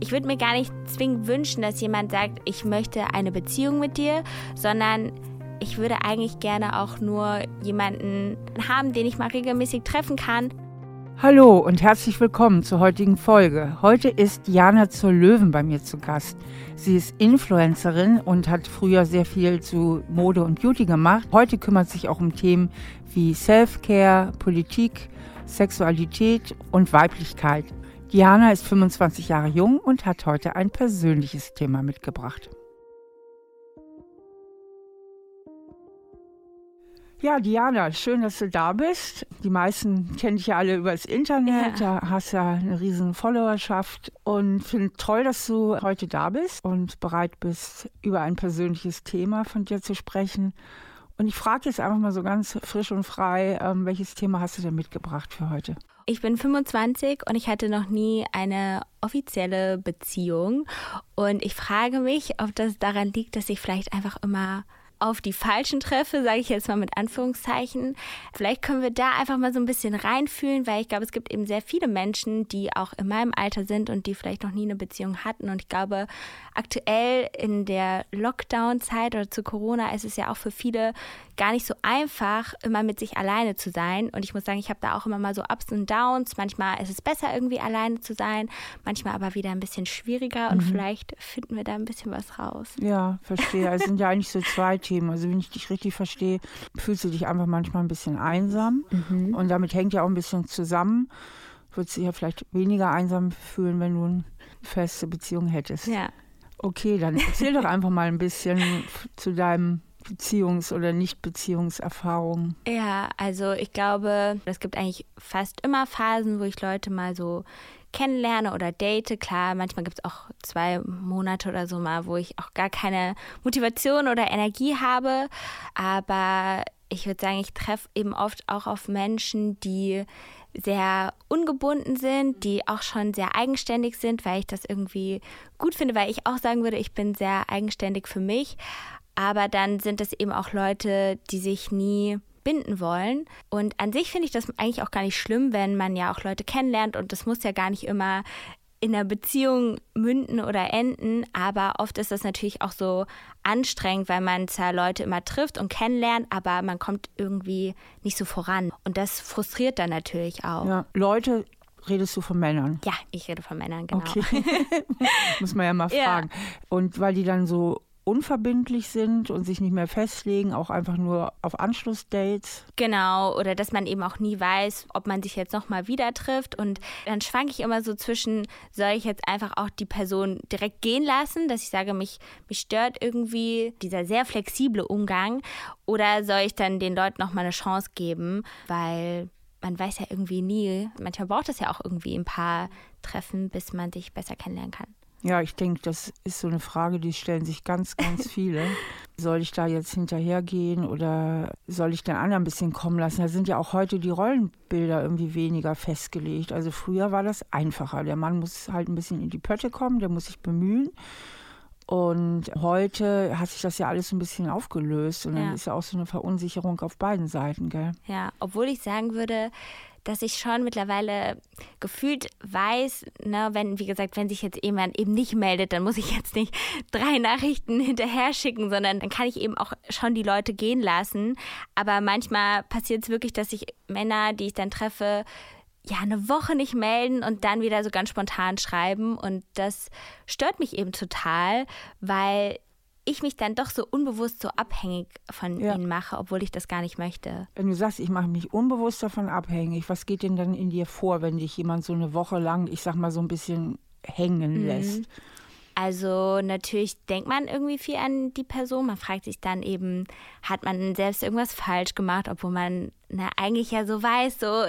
Ich würde mir gar nicht zwingend wünschen, dass jemand sagt, ich möchte eine Beziehung mit dir, sondern ich würde eigentlich gerne auch nur jemanden haben, den ich mal regelmäßig treffen kann. Hallo und herzlich willkommen zur heutigen Folge. Heute ist Jana zur Löwen bei mir zu Gast. Sie ist Influencerin und hat früher sehr viel zu Mode und Beauty gemacht. Heute kümmert sich auch um Themen wie Self-Care, Politik, Sexualität und Weiblichkeit. Diana ist 25 Jahre jung und hat heute ein persönliches Thema mitgebracht. Ja, Diana, schön, dass du da bist. Die meisten kennen dich ja alle über das Internet. Ja. Da hast ja eine riesen Followerschaft und finde toll, dass du heute da bist und bereit bist, über ein persönliches Thema von dir zu sprechen. Und ich frage jetzt einfach mal so ganz frisch und frei, ähm, welches Thema hast du denn mitgebracht für heute? Ich bin 25 und ich hatte noch nie eine offizielle Beziehung. Und ich frage mich, ob das daran liegt, dass ich vielleicht einfach immer auf die Falschen treffe, sage ich jetzt mal mit Anführungszeichen. Vielleicht können wir da einfach mal so ein bisschen reinfühlen, weil ich glaube, es gibt eben sehr viele Menschen, die auch in meinem Alter sind und die vielleicht noch nie eine Beziehung hatten. Und ich glaube, aktuell in der Lockdown-Zeit oder zu Corona ist es ja auch für viele gar nicht so einfach, immer mit sich alleine zu sein. Und ich muss sagen, ich habe da auch immer mal so Ups und Downs. Manchmal ist es besser, irgendwie alleine zu sein, manchmal aber wieder ein bisschen schwieriger. Und mhm. vielleicht finden wir da ein bisschen was raus. Ja, verstehe. Es sind ja eigentlich so zwei Themen. Also wenn ich dich richtig verstehe, fühlst du dich einfach manchmal ein bisschen einsam. Mhm. Und damit hängt ja auch ein bisschen zusammen. Würdest du dich ja vielleicht weniger einsam fühlen, wenn du eine feste Beziehung hättest. Ja. Okay, dann erzähl doch einfach mal ein bisschen zu deinem Beziehungs- oder Nicht-Beziehungserfahrungen? Ja, also ich glaube, es gibt eigentlich fast immer Phasen, wo ich Leute mal so kennenlerne oder date. Klar, manchmal gibt es auch zwei Monate oder so mal, wo ich auch gar keine Motivation oder Energie habe. Aber ich würde sagen, ich treffe eben oft auch auf Menschen, die sehr ungebunden sind, die auch schon sehr eigenständig sind, weil ich das irgendwie gut finde, weil ich auch sagen würde, ich bin sehr eigenständig für mich. Aber dann sind es eben auch Leute, die sich nie binden wollen. Und an sich finde ich das eigentlich auch gar nicht schlimm, wenn man ja auch Leute kennenlernt und das muss ja gar nicht immer in einer Beziehung münden oder enden, aber oft ist das natürlich auch so anstrengend, weil man zwar Leute immer trifft und kennenlernt, aber man kommt irgendwie nicht so voran. Und das frustriert dann natürlich auch. Ja, Leute redest du von Männern? Ja, ich rede von Männern, genau. Okay. Muss man ja mal fragen. Ja. Und weil die dann so unverbindlich sind und sich nicht mehr festlegen, auch einfach nur auf Anschlussdates. Genau, oder dass man eben auch nie weiß, ob man sich jetzt nochmal wieder trifft. Und dann schwanke ich immer so zwischen, soll ich jetzt einfach auch die Person direkt gehen lassen, dass ich sage, mich, mich stört irgendwie dieser sehr flexible Umgang, oder soll ich dann den Leuten nochmal eine Chance geben, weil man weiß ja irgendwie nie, manchmal braucht es ja auch irgendwie ein paar Treffen, bis man sich besser kennenlernen kann. Ja, ich denke, das ist so eine Frage, die stellen sich ganz, ganz viele. soll ich da jetzt hinterhergehen oder soll ich den anderen ein bisschen kommen lassen? Da sind ja auch heute die Rollenbilder irgendwie weniger festgelegt. Also früher war das einfacher. Der Mann muss halt ein bisschen in die Pötte kommen, der muss sich bemühen. Und heute hat sich das ja alles ein bisschen aufgelöst und dann ja. ist ja auch so eine Verunsicherung auf beiden Seiten, gell? Ja, obwohl ich sagen würde, dass ich schon mittlerweile gefühlt weiß, ne, wenn, wie gesagt, wenn sich jetzt jemand eben nicht meldet, dann muss ich jetzt nicht drei Nachrichten hinterher schicken, sondern dann kann ich eben auch schon die Leute gehen lassen. Aber manchmal passiert es wirklich, dass sich Männer, die ich dann treffe, ja, eine Woche nicht melden und dann wieder so ganz spontan schreiben. Und das stört mich eben total, weil ich mich dann doch so unbewusst so abhängig von ja. ihnen mache, obwohl ich das gar nicht möchte. Wenn du sagst, ich mache mich unbewusst davon abhängig, was geht denn dann in dir vor, wenn dich jemand so eine Woche lang, ich sag mal, so ein bisschen hängen mhm. lässt? Also natürlich denkt man irgendwie viel an die Person. Man fragt sich dann eben, hat man selbst irgendwas falsch gemacht, obwohl man na, eigentlich ja so weiß, so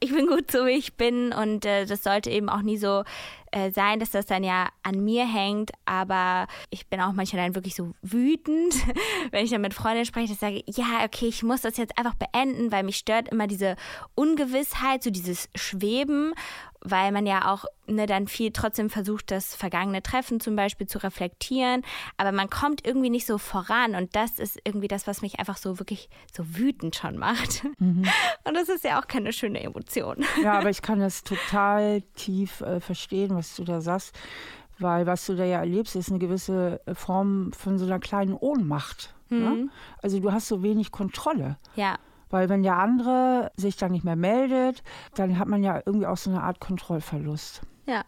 ich bin gut so wie ich bin und äh, das sollte eben auch nie so äh, sein, dass das dann ja an mir hängt, aber ich bin auch manchmal dann wirklich so wütend, wenn ich dann mit Freundinnen spreche, dass ich sage, ja, okay, ich muss das jetzt einfach beenden, weil mich stört immer diese Ungewissheit, so dieses Schweben, weil man ja auch ne, dann viel trotzdem versucht, das vergangene Treffen zum Beispiel zu reflektieren, aber man kommt irgendwie nicht so voran und das ist irgendwie das, was mich einfach so wirklich so wütend schon macht. Mhm. Und das ist ja auch keine schöne Emotion. Ja, aber ich kann das total tief äh, verstehen, was du da sagst. Weil was du da ja erlebst, ist eine gewisse Form von so einer kleinen Ohnmacht. Ne? Mhm. Ne? Also du hast so wenig Kontrolle. Ja. Weil wenn der andere sich dann nicht mehr meldet, dann hat man ja irgendwie auch so eine Art Kontrollverlust. Ja.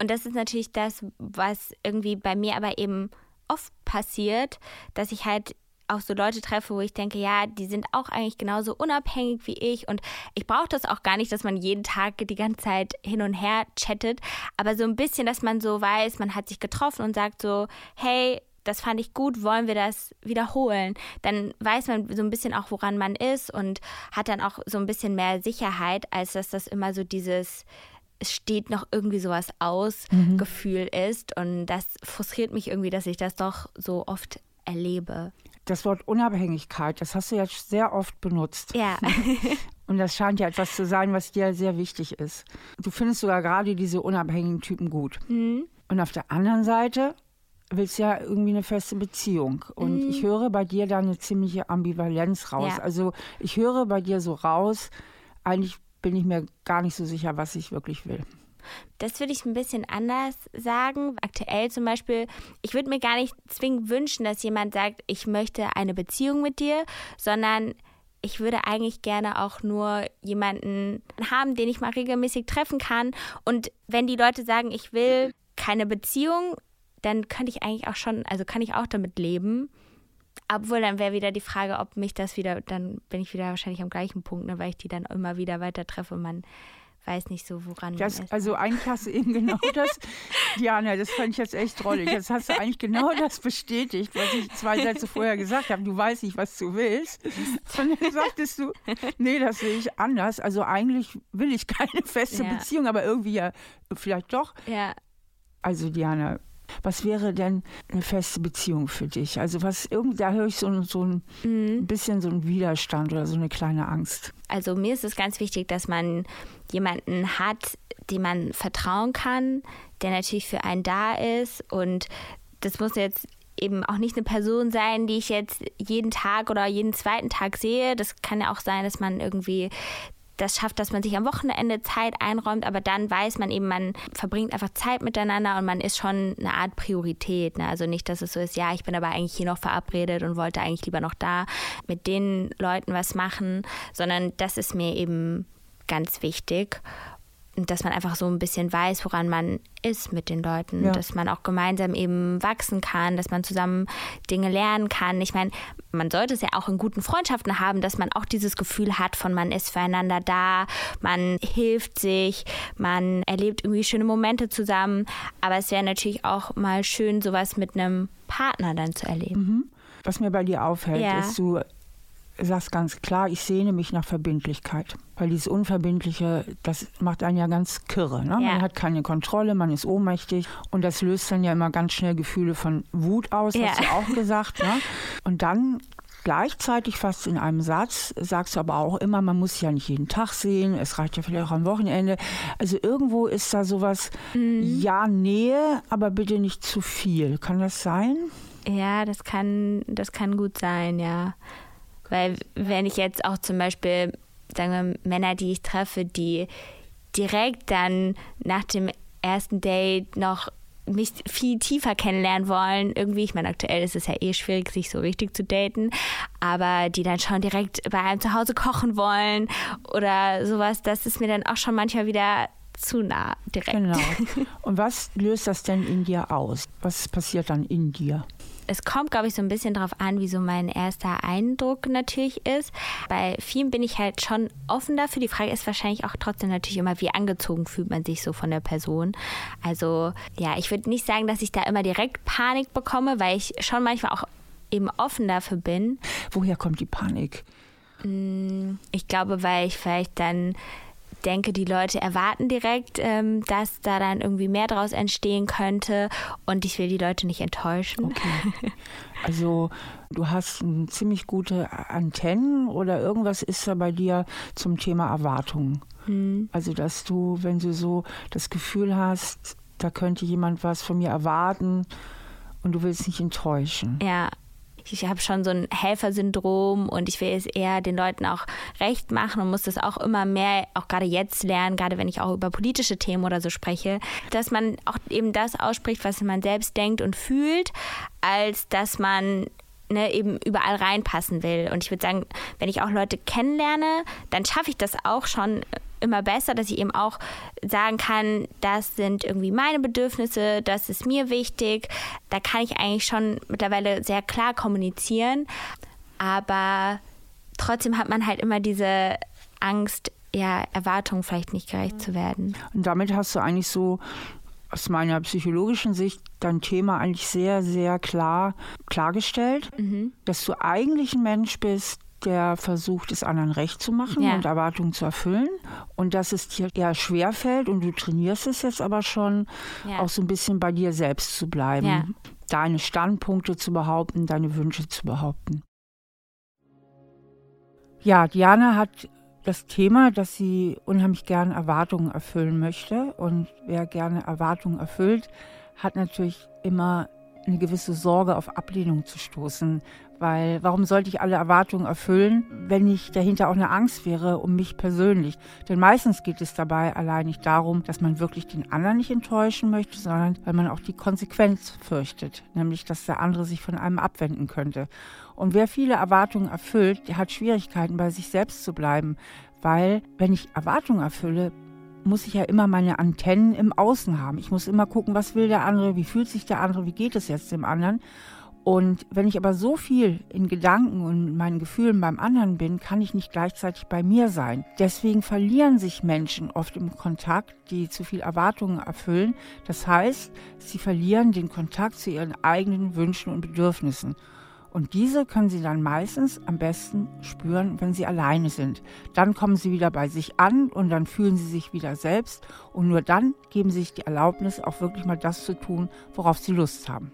Und das ist natürlich das, was irgendwie bei mir aber eben oft passiert, dass ich halt auch so Leute treffe, wo ich denke, ja, die sind auch eigentlich genauso unabhängig wie ich und ich brauche das auch gar nicht, dass man jeden Tag die ganze Zeit hin und her chattet, aber so ein bisschen, dass man so weiß, man hat sich getroffen und sagt so, hey, das fand ich gut, wollen wir das wiederholen? Dann weiß man so ein bisschen auch, woran man ist und hat dann auch so ein bisschen mehr Sicherheit, als dass das immer so dieses es steht noch irgendwie sowas aus, mhm. Gefühl ist. Und das frustriert mich irgendwie, dass ich das doch so oft erlebe. Das Wort Unabhängigkeit, das hast du jetzt sehr oft benutzt. Ja. Und das scheint ja etwas zu sein, was dir sehr wichtig ist. Du findest sogar gerade diese unabhängigen Typen gut. Mhm. Und auf der anderen Seite willst du ja irgendwie eine feste Beziehung. Und mhm. ich höre bei dir da eine ziemliche Ambivalenz raus. Ja. Also ich höre bei dir so raus, eigentlich bin ich mir gar nicht so sicher, was ich wirklich will. Das würde ich ein bisschen anders sagen. Aktuell zum Beispiel, ich würde mir gar nicht zwingend wünschen, dass jemand sagt, ich möchte eine Beziehung mit dir, sondern ich würde eigentlich gerne auch nur jemanden haben, den ich mal regelmäßig treffen kann. Und wenn die Leute sagen, ich will keine Beziehung, dann könnte ich eigentlich auch schon, also kann ich auch damit leben. Obwohl, dann wäre wieder die Frage, ob mich das wieder, dann bin ich wieder wahrscheinlich am gleichen Punkt, ne, weil ich die dann immer wieder weiter treffe man weiß nicht so, woran das, ist. Also eigentlich hast du eben genau das, Diana, das fand ich jetzt echt drollig. Jetzt hast du eigentlich genau das bestätigt, was ich zwei Sätze vorher gesagt habe. Du weißt nicht, was du willst. Und dann sagtest du, nee, das sehe ich anders. Also eigentlich will ich keine feste ja. Beziehung, aber irgendwie ja vielleicht doch. Ja. Also Diana, was wäre denn eine feste Beziehung für dich? Also was da höre ich so, so ein mhm. bisschen so einen Widerstand oder so eine kleine Angst. Also mir ist es ganz wichtig, dass man jemanden hat, dem man vertrauen kann, der natürlich für einen da ist und das muss jetzt eben auch nicht eine Person sein, die ich jetzt jeden Tag oder jeden zweiten Tag sehe. Das kann ja auch sein, dass man irgendwie das schafft, dass man sich am Wochenende Zeit einräumt, aber dann weiß man eben, man verbringt einfach Zeit miteinander und man ist schon eine Art Priorität. Ne? Also nicht, dass es so ist, ja, ich bin aber eigentlich hier noch verabredet und wollte eigentlich lieber noch da mit den Leuten was machen, sondern das ist mir eben ganz wichtig dass man einfach so ein bisschen weiß, woran man ist mit den Leuten, ja. dass man auch gemeinsam eben wachsen kann, dass man zusammen Dinge lernen kann. Ich meine, man sollte es ja auch in guten Freundschaften haben, dass man auch dieses Gefühl hat von man ist füreinander da, man hilft sich, man erlebt irgendwie schöne Momente zusammen. Aber es wäre natürlich auch mal schön, sowas mit einem Partner dann zu erleben. Mhm. Was mir bei dir auffällt, ja. ist, du sagst ganz klar, ich sehne mich nach Verbindlichkeit. Weil dieses Unverbindliche, das macht einen ja ganz kirre. Ne? Ja. Man hat keine Kontrolle, man ist ohnmächtig und das löst dann ja immer ganz schnell Gefühle von Wut aus, ja. hast du auch gesagt. Ne? Und dann gleichzeitig fast in einem Satz sagst du aber auch immer, man muss ja nicht jeden Tag sehen, es reicht ja vielleicht auch am Wochenende. Also irgendwo ist da sowas, mhm. ja, Nähe, aber bitte nicht zu viel. Kann das sein? Ja, das kann, das kann gut sein, ja. Weil wenn ich jetzt auch zum Beispiel, sagen wir, Männer, die ich treffe, die direkt dann nach dem ersten Date noch mich viel tiefer kennenlernen wollen. Irgendwie, ich meine, aktuell ist es ja eh schwierig, sich so richtig zu daten, aber die dann schon direkt bei einem zu Hause kochen wollen oder sowas, das ist mir dann auch schon manchmal wieder zu nah direkt. Genau. Und was löst das denn in dir aus? Was passiert dann in dir? Es kommt, glaube ich, so ein bisschen darauf an, wie so mein erster Eindruck natürlich ist. Bei vielen bin ich halt schon offen dafür. Die Frage ist wahrscheinlich auch trotzdem natürlich immer, wie angezogen fühlt man sich so von der Person. Also ja, ich würde nicht sagen, dass ich da immer direkt Panik bekomme, weil ich schon manchmal auch eben offen dafür bin. Woher kommt die Panik? Hm, ich glaube, weil ich vielleicht dann denke, die Leute erwarten direkt, ähm, dass da dann irgendwie mehr draus entstehen könnte und ich will die Leute nicht enttäuschen. Okay. Also du hast ziemlich gute Antennen oder irgendwas ist da bei dir zum Thema Erwartungen. Hm. Also dass du, wenn du so das Gefühl hast, da könnte jemand was von mir erwarten und du willst nicht enttäuschen. Ja, ich habe schon so ein Helfersyndrom und ich will es eher den Leuten auch recht machen und muss das auch immer mehr, auch gerade jetzt lernen, gerade wenn ich auch über politische Themen oder so spreche, dass man auch eben das ausspricht, was man selbst denkt und fühlt, als dass man ne, eben überall reinpassen will. Und ich würde sagen, wenn ich auch Leute kennenlerne, dann schaffe ich das auch schon immer besser, dass ich eben auch sagen kann, das sind irgendwie meine Bedürfnisse, das ist mir wichtig. Da kann ich eigentlich schon mittlerweile sehr klar kommunizieren. Aber trotzdem hat man halt immer diese Angst, ja, Erwartungen vielleicht nicht gerecht zu werden. Und damit hast du eigentlich so aus meiner psychologischen Sicht dein Thema eigentlich sehr, sehr klar klargestellt, mhm. dass du eigentlich ein Mensch bist, der versucht, es anderen recht zu machen ja. und Erwartungen zu erfüllen. Und dass es dir eher schwerfällt und du trainierst es jetzt aber schon, ja. auch so ein bisschen bei dir selbst zu bleiben, ja. deine Standpunkte zu behaupten, deine Wünsche zu behaupten. Ja, Diana hat das Thema, dass sie unheimlich gerne Erwartungen erfüllen möchte. Und wer gerne Erwartungen erfüllt, hat natürlich immer eine gewisse Sorge, auf Ablehnung zu stoßen. Weil warum sollte ich alle Erwartungen erfüllen, wenn nicht dahinter auch eine Angst wäre um mich persönlich? Denn meistens geht es dabei allein nicht darum, dass man wirklich den anderen nicht enttäuschen möchte, sondern weil man auch die Konsequenz fürchtet, nämlich dass der andere sich von einem abwenden könnte. Und wer viele Erwartungen erfüllt, der hat Schwierigkeiten, bei sich selbst zu bleiben. Weil, wenn ich Erwartungen erfülle, muss ich ja immer meine Antennen im Außen haben. Ich muss immer gucken, was will der andere, wie fühlt sich der andere, wie geht es jetzt dem anderen. Und wenn ich aber so viel in Gedanken und meinen Gefühlen beim anderen bin, kann ich nicht gleichzeitig bei mir sein. Deswegen verlieren sich Menschen oft im Kontakt, die zu viel Erwartungen erfüllen. Das heißt, sie verlieren den Kontakt zu ihren eigenen Wünschen und Bedürfnissen. Und diese können Sie dann meistens am besten spüren, wenn Sie alleine sind. Dann kommen Sie wieder bei sich an und dann fühlen Sie sich wieder selbst. Und nur dann geben Sie sich die Erlaubnis, auch wirklich mal das zu tun, worauf Sie Lust haben.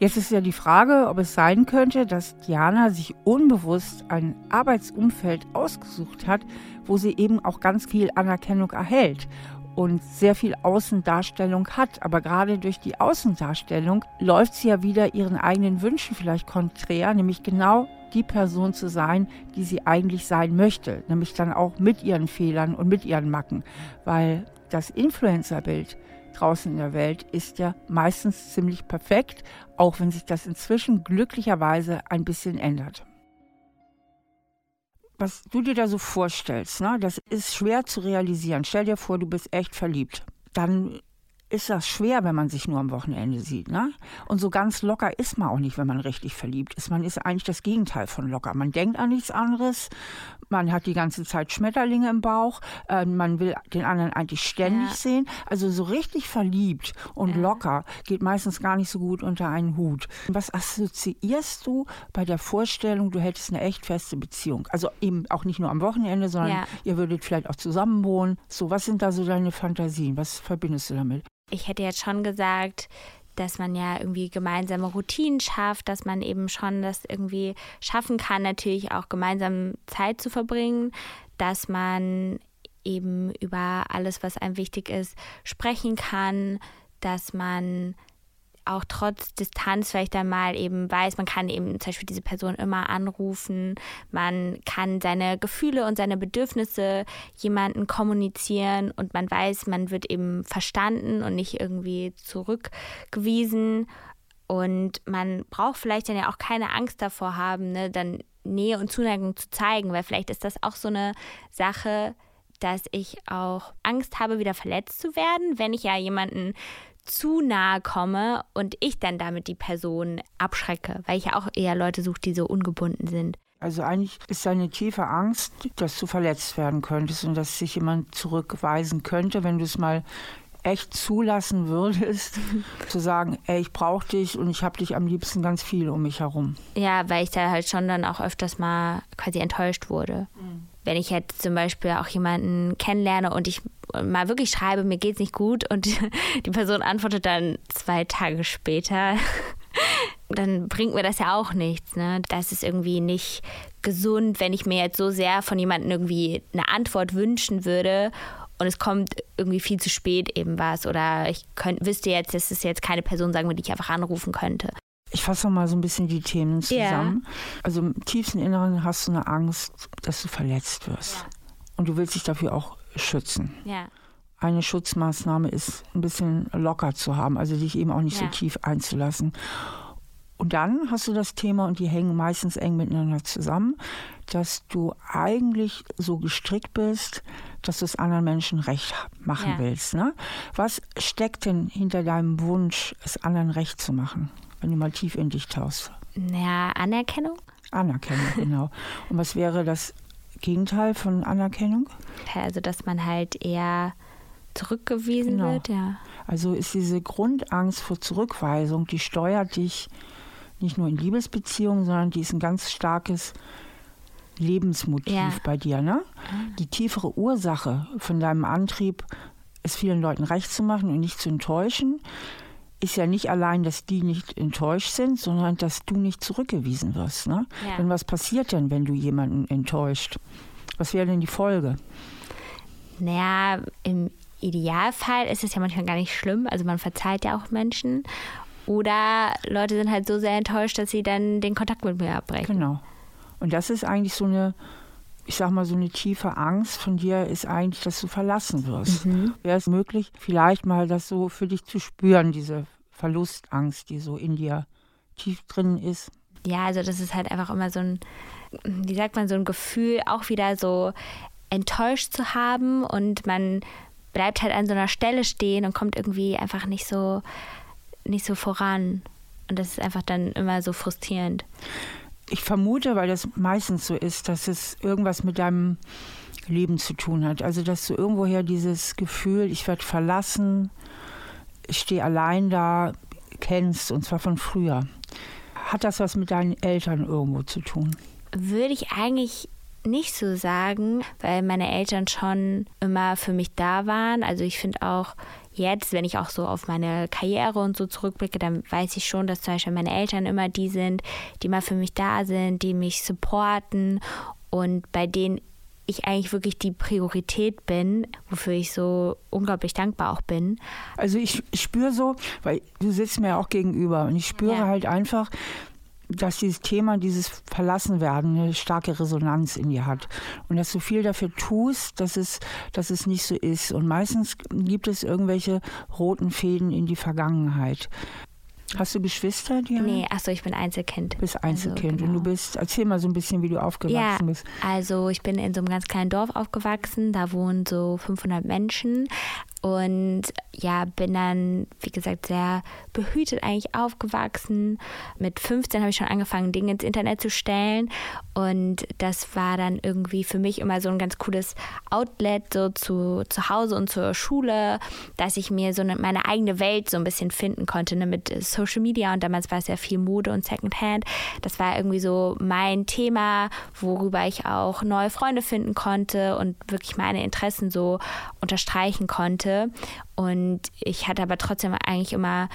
Jetzt ist ja die Frage, ob es sein könnte, dass Diana sich unbewusst ein Arbeitsumfeld ausgesucht hat, wo sie eben auch ganz viel Anerkennung erhält und sehr viel Außendarstellung hat. Aber gerade durch die Außendarstellung läuft sie ja wieder ihren eigenen Wünschen vielleicht konträr, nämlich genau die Person zu sein, die sie eigentlich sein möchte, nämlich dann auch mit ihren Fehlern und mit ihren Macken, weil das Influencerbild draußen in der Welt ist ja meistens ziemlich perfekt, auch wenn sich das inzwischen glücklicherweise ein bisschen ändert was du dir da so vorstellst, ne, das ist schwer zu realisieren. Stell dir vor, du bist echt verliebt. Dann ist das schwer, wenn man sich nur am Wochenende sieht. Ne? Und so ganz locker ist man auch nicht, wenn man richtig verliebt ist. Man ist eigentlich das Gegenteil von locker. Man denkt an nichts anderes. Man hat die ganze Zeit Schmetterlinge im Bauch. Äh, man will den anderen eigentlich ständig ja. sehen. Also so richtig verliebt und ja. locker geht meistens gar nicht so gut unter einen Hut. Was assoziierst du bei der Vorstellung, du hättest eine echt feste Beziehung? Also eben auch nicht nur am Wochenende, sondern ja. ihr würdet vielleicht auch zusammen wohnen. So, was sind da so deine Fantasien? Was verbindest du damit? Ich hätte jetzt schon gesagt, dass man ja irgendwie gemeinsame Routinen schafft, dass man eben schon das irgendwie schaffen kann, natürlich auch gemeinsam Zeit zu verbringen, dass man eben über alles, was einem wichtig ist, sprechen kann, dass man auch trotz Distanz vielleicht einmal eben weiß, man kann eben zum Beispiel diese Person immer anrufen, man kann seine Gefühle und seine Bedürfnisse jemanden kommunizieren und man weiß, man wird eben verstanden und nicht irgendwie zurückgewiesen. Und man braucht vielleicht dann ja auch keine Angst davor haben, ne, dann Nähe und Zuneigung zu zeigen, weil vielleicht ist das auch so eine Sache, dass ich auch Angst habe, wieder verletzt zu werden, wenn ich ja jemanden zu nahe komme und ich dann damit die Person abschrecke, weil ich ja auch eher Leute suche, die so ungebunden sind. Also eigentlich ist eine tiefe Angst, dass du verletzt werden könntest und dass sich jemand zurückweisen könnte, wenn du es mal echt zulassen würdest, zu sagen, ey, ich brauche dich und ich habe dich am liebsten ganz viel um mich herum. Ja, weil ich da halt schon dann auch öfters mal quasi enttäuscht wurde. Mhm wenn ich jetzt zum Beispiel auch jemanden kennenlerne und ich mal wirklich schreibe, mir geht's nicht gut und die Person antwortet dann zwei Tage später, dann bringt mir das ja auch nichts. Ne? Das ist irgendwie nicht gesund, wenn ich mir jetzt so sehr von jemandem irgendwie eine Antwort wünschen würde und es kommt irgendwie viel zu spät eben was oder ich könnt, wüsste jetzt, dass es jetzt keine Person sagen würde, die ich einfach anrufen könnte. Ich fasse mal so ein bisschen die Themen zusammen. Ja. Also im tiefsten Inneren hast du eine Angst, dass du verletzt wirst. Ja. Und du willst dich dafür auch schützen. Ja. Eine Schutzmaßnahme ist, ein bisschen locker zu haben, also dich eben auch nicht so tief einzulassen. Und dann hast du das Thema, und die hängen meistens eng miteinander zusammen, dass du eigentlich so gestrickt bist, dass du es anderen Menschen recht machen ja. willst. Ne? Was steckt denn hinter deinem Wunsch, es anderen recht zu machen, wenn du mal tief in dich tauchst? Ja, Anerkennung. Anerkennung, genau. Und was wäre das Gegenteil von Anerkennung? Also, dass man halt eher zurückgewiesen genau. wird, ja. Also ist diese Grundangst vor Zurückweisung, die steuert dich nicht nur in Liebesbeziehungen, sondern die ist ein ganz starkes Lebensmotiv ja. bei dir. Ne? Die tiefere Ursache von deinem Antrieb, es vielen Leuten recht zu machen und nicht zu enttäuschen, ist ja nicht allein, dass die nicht enttäuscht sind, sondern dass du nicht zurückgewiesen wirst. Ne? Ja. Denn was passiert denn, wenn du jemanden enttäuscht? Was wäre denn die Folge? Naja, im Idealfall ist es ja manchmal gar nicht schlimm. Also man verzeiht ja auch Menschen. Oder Leute sind halt so sehr enttäuscht, dass sie dann den Kontakt mit mir abbrechen. Genau. Und das ist eigentlich so eine, ich sag mal, so eine tiefe Angst von dir ist eigentlich, dass du verlassen wirst. Mhm. Wäre es möglich, vielleicht mal das so für dich zu spüren, diese Verlustangst, die so in dir tief drin ist? Ja, also das ist halt einfach immer so ein, wie sagt man, so ein Gefühl, auch wieder so enttäuscht zu haben und man bleibt halt an so einer Stelle stehen und kommt irgendwie einfach nicht so nicht so voran. Und das ist einfach dann immer so frustrierend. Ich vermute, weil das meistens so ist, dass es irgendwas mit deinem Leben zu tun hat. Also, dass du irgendwoher dieses Gefühl, ich werde verlassen, ich stehe allein da, kennst, und zwar von früher. Hat das was mit deinen Eltern irgendwo zu tun? Würde ich eigentlich nicht so sagen, weil meine Eltern schon immer für mich da waren. Also ich finde auch, jetzt, wenn ich auch so auf meine Karriere und so zurückblicke, dann weiß ich schon, dass zum Beispiel meine Eltern immer die sind, die mal für mich da sind, die mich supporten und bei denen ich eigentlich wirklich die Priorität bin, wofür ich so unglaublich dankbar auch bin. Also ich spüre so, weil du sitzt mir auch gegenüber und ich spüre ja. halt einfach, dass dieses Thema, dieses Verlassenwerden eine starke Resonanz in dir hat. Und dass du viel dafür tust, dass es, dass es nicht so ist. Und meistens gibt es irgendwelche roten Fäden in die Vergangenheit. Hast du Geschwister? Diana? Nee, achso, ich bin Einzelkind. Du bist Einzelkind also, genau. und du bist, erzähl mal so ein bisschen, wie du aufgewachsen ja, bist. Also ich bin in so einem ganz kleinen Dorf aufgewachsen, da wohnen so 500 Menschen und ja, bin dann, wie gesagt, sehr behütet eigentlich aufgewachsen. Mit 15 habe ich schon angefangen, Dinge ins Internet zu stellen. Und das war dann irgendwie für mich immer so ein ganz cooles Outlet, so zu, zu Hause und zur Schule, dass ich mir so eine, meine eigene Welt so ein bisschen finden konnte ne, mit Social Media. Und damals war es ja viel Mode und Secondhand. Das war irgendwie so mein Thema, worüber ich auch neue Freunde finden konnte und wirklich meine Interessen so unterstreichen konnte wollte. Und ich hatte aber trotzdem eigentlich immer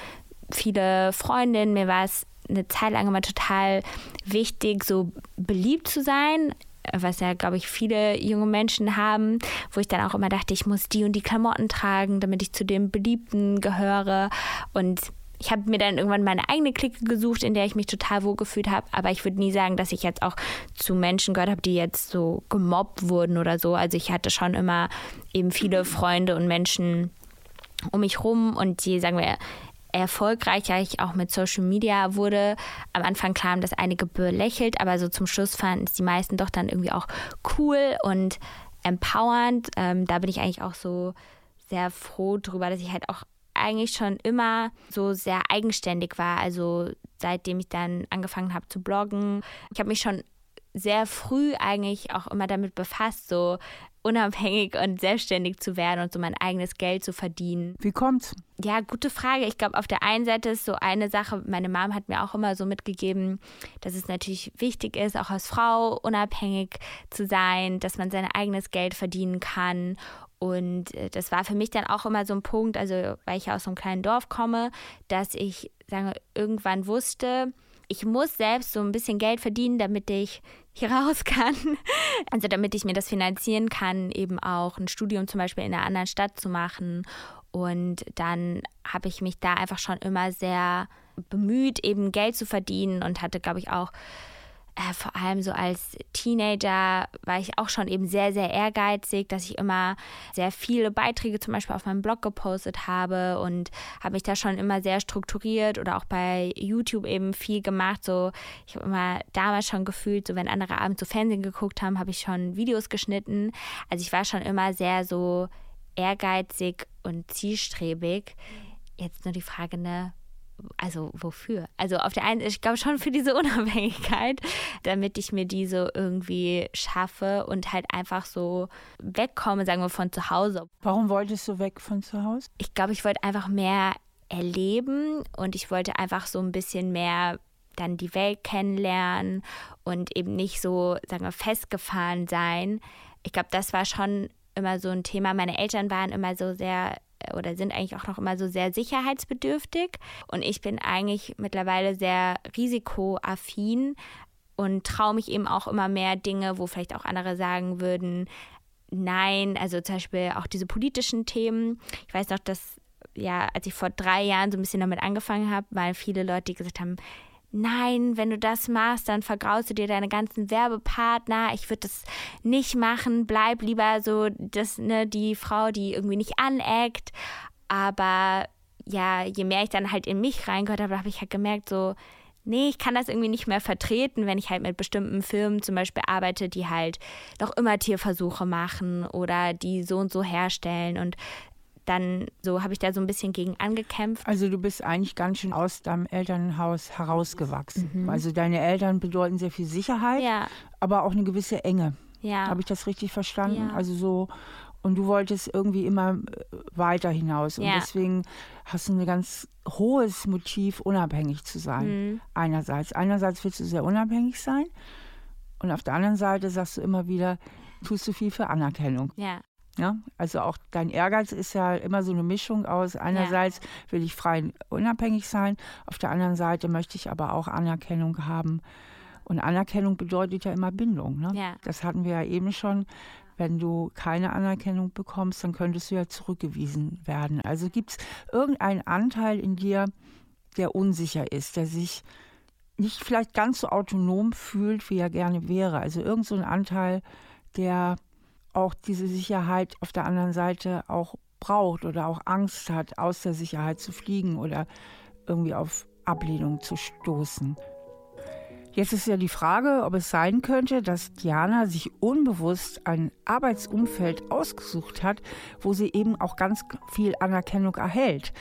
viele Freundinnen. Mir war es eine Zeit lang immer total wichtig, so beliebt zu sein was ja, glaube ich, viele junge Menschen haben, wo ich dann auch immer dachte, ich muss die und die Klamotten tragen, damit ich zu dem Beliebten gehöre. Und ich habe mir dann irgendwann meine eigene Clique gesucht, in der ich mich total wohl gefühlt habe. Aber ich würde nie sagen, dass ich jetzt auch zu Menschen gehört habe, die jetzt so gemobbt wurden oder so. Also ich hatte schon immer eben viele Freunde und Menschen um mich rum und die, sagen wir, erfolgreicher ich auch mit Social Media wurde. Am Anfang klar das einige belächelt, aber so zum Schluss fanden es die meisten doch dann irgendwie auch cool und empowernd. Ähm, da bin ich eigentlich auch so sehr froh drüber, dass ich halt auch eigentlich schon immer so sehr eigenständig war. Also seitdem ich dann angefangen habe zu bloggen. Ich habe mich schon sehr früh eigentlich auch immer damit befasst, so unabhängig und selbstständig zu werden und so mein eigenes Geld zu verdienen. Wie kommt's? Ja, gute Frage. Ich glaube, auf der einen Seite ist so eine Sache, meine Mom hat mir auch immer so mitgegeben, dass es natürlich wichtig ist, auch als Frau unabhängig zu sein, dass man sein eigenes Geld verdienen kann und äh, das war für mich dann auch immer so ein Punkt, also weil ich aus so einem kleinen Dorf komme, dass ich sagen, irgendwann wusste, ich muss selbst so ein bisschen Geld verdienen, damit ich hier raus kann. Also damit ich mir das finanzieren kann, eben auch ein Studium zum Beispiel in einer anderen Stadt zu machen. Und dann habe ich mich da einfach schon immer sehr bemüht, eben Geld zu verdienen und hatte, glaube ich, auch äh, vor allem so als Teenager war ich auch schon eben sehr, sehr ehrgeizig, dass ich immer sehr viele Beiträge zum Beispiel auf meinem Blog gepostet habe und habe mich da schon immer sehr strukturiert oder auch bei YouTube eben viel gemacht. So, ich habe immer damals schon gefühlt, so wenn andere abends so Fernsehen geguckt haben, habe ich schon Videos geschnitten. Also ich war schon immer sehr so ehrgeizig und zielstrebig. Jetzt nur die Frage, ne, also wofür? Also auf der einen, ich glaube schon für diese Unabhängigkeit, damit ich mir diese irgendwie schaffe und halt einfach so wegkomme, sagen wir, von zu Hause. Warum wolltest du weg von zu Hause? Ich glaube, ich wollte einfach mehr erleben und ich wollte einfach so ein bisschen mehr dann die Welt kennenlernen und eben nicht so, sagen wir, festgefahren sein. Ich glaube, das war schon immer so ein Thema. Meine Eltern waren immer so sehr oder sind eigentlich auch noch immer so sehr sicherheitsbedürftig. Und ich bin eigentlich mittlerweile sehr risikoaffin und traue mich eben auch immer mehr Dinge, wo vielleicht auch andere sagen würden, nein, also zum Beispiel auch diese politischen Themen. Ich weiß noch, dass ja, als ich vor drei Jahren so ein bisschen damit angefangen habe, weil viele Leute gesagt haben, nein, wenn du das machst, dann vergraust du dir deine ganzen Werbepartner. Ich würde das nicht machen. Bleib lieber so das, ne, die Frau, die irgendwie nicht aneckt. Aber ja, je mehr ich dann halt in mich reingehört habe, habe ich halt gemerkt, so, nee, ich kann das irgendwie nicht mehr vertreten, wenn ich halt mit bestimmten Firmen zum Beispiel arbeite, die halt noch immer Tierversuche machen oder die so und so herstellen. Und dann so habe ich da so ein bisschen gegen angekämpft. Also du bist eigentlich ganz schön aus deinem Elternhaus herausgewachsen. Mhm. Also deine Eltern bedeuten sehr viel Sicherheit, ja. aber auch eine gewisse Enge. Ja. Habe ich das richtig verstanden? Ja. Also so und du wolltest irgendwie immer äh, weiter hinaus. Und ja. deswegen hast du ein ganz hohes Motiv, unabhängig zu sein. Mhm. Einerseits. Einerseits willst du sehr unabhängig sein. Und auf der anderen Seite sagst du immer wieder, tust du viel für Anerkennung. Ja. Ja, also auch dein Ehrgeiz ist ja immer so eine Mischung aus. Einerseits ja. will ich frei und unabhängig sein, auf der anderen Seite möchte ich aber auch Anerkennung haben. Und Anerkennung bedeutet ja immer Bindung. Ne? Ja. Das hatten wir ja eben schon. Wenn du keine Anerkennung bekommst, dann könntest du ja zurückgewiesen werden. Also gibt es irgendeinen Anteil in dir, der unsicher ist, der sich nicht vielleicht ganz so autonom fühlt, wie er gerne wäre. Also irgend so Anteil, der auch diese Sicherheit auf der anderen Seite auch braucht oder auch Angst hat, aus der Sicherheit zu fliegen oder irgendwie auf Ablehnung zu stoßen. Jetzt ist ja die Frage, ob es sein könnte, dass Diana sich unbewusst ein Arbeitsumfeld ausgesucht hat, wo sie eben auch ganz viel Anerkennung erhält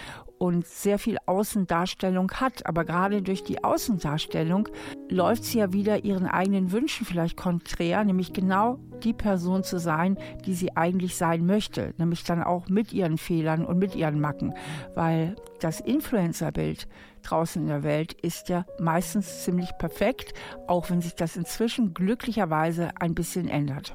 und sehr viel Außendarstellung hat. Aber gerade durch die Außendarstellung läuft sie ja wieder ihren eigenen Wünschen vielleicht konträr, nämlich genau die Person zu sein, die sie eigentlich sein möchte, nämlich dann auch mit ihren Fehlern und mit ihren Macken, weil das Influencerbild draußen in der Welt ist ja meistens ziemlich perfekt, auch wenn sich das inzwischen glücklicherweise ein bisschen ändert.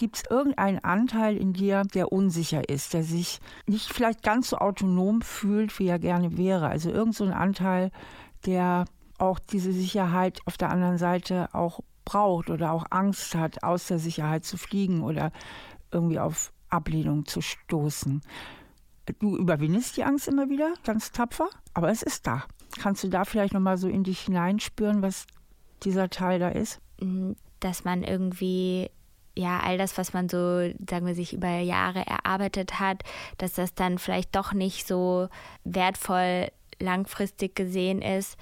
Gibt es irgendeinen Anteil in dir, der unsicher ist, der sich nicht vielleicht ganz so autonom fühlt, wie er gerne wäre? Also irgend so Anteil, der auch diese Sicherheit auf der anderen Seite auch braucht oder auch Angst hat, aus der Sicherheit zu fliegen oder irgendwie auf Ablehnung zu stoßen. Du überwindest die Angst immer wieder, ganz tapfer, aber es ist da. Kannst du da vielleicht nochmal so in dich hineinspüren, was dieser Teil da ist? Dass man irgendwie ja, all das, was man so, sagen wir, sich über Jahre erarbeitet hat, dass das dann vielleicht doch nicht so wertvoll langfristig gesehen ist.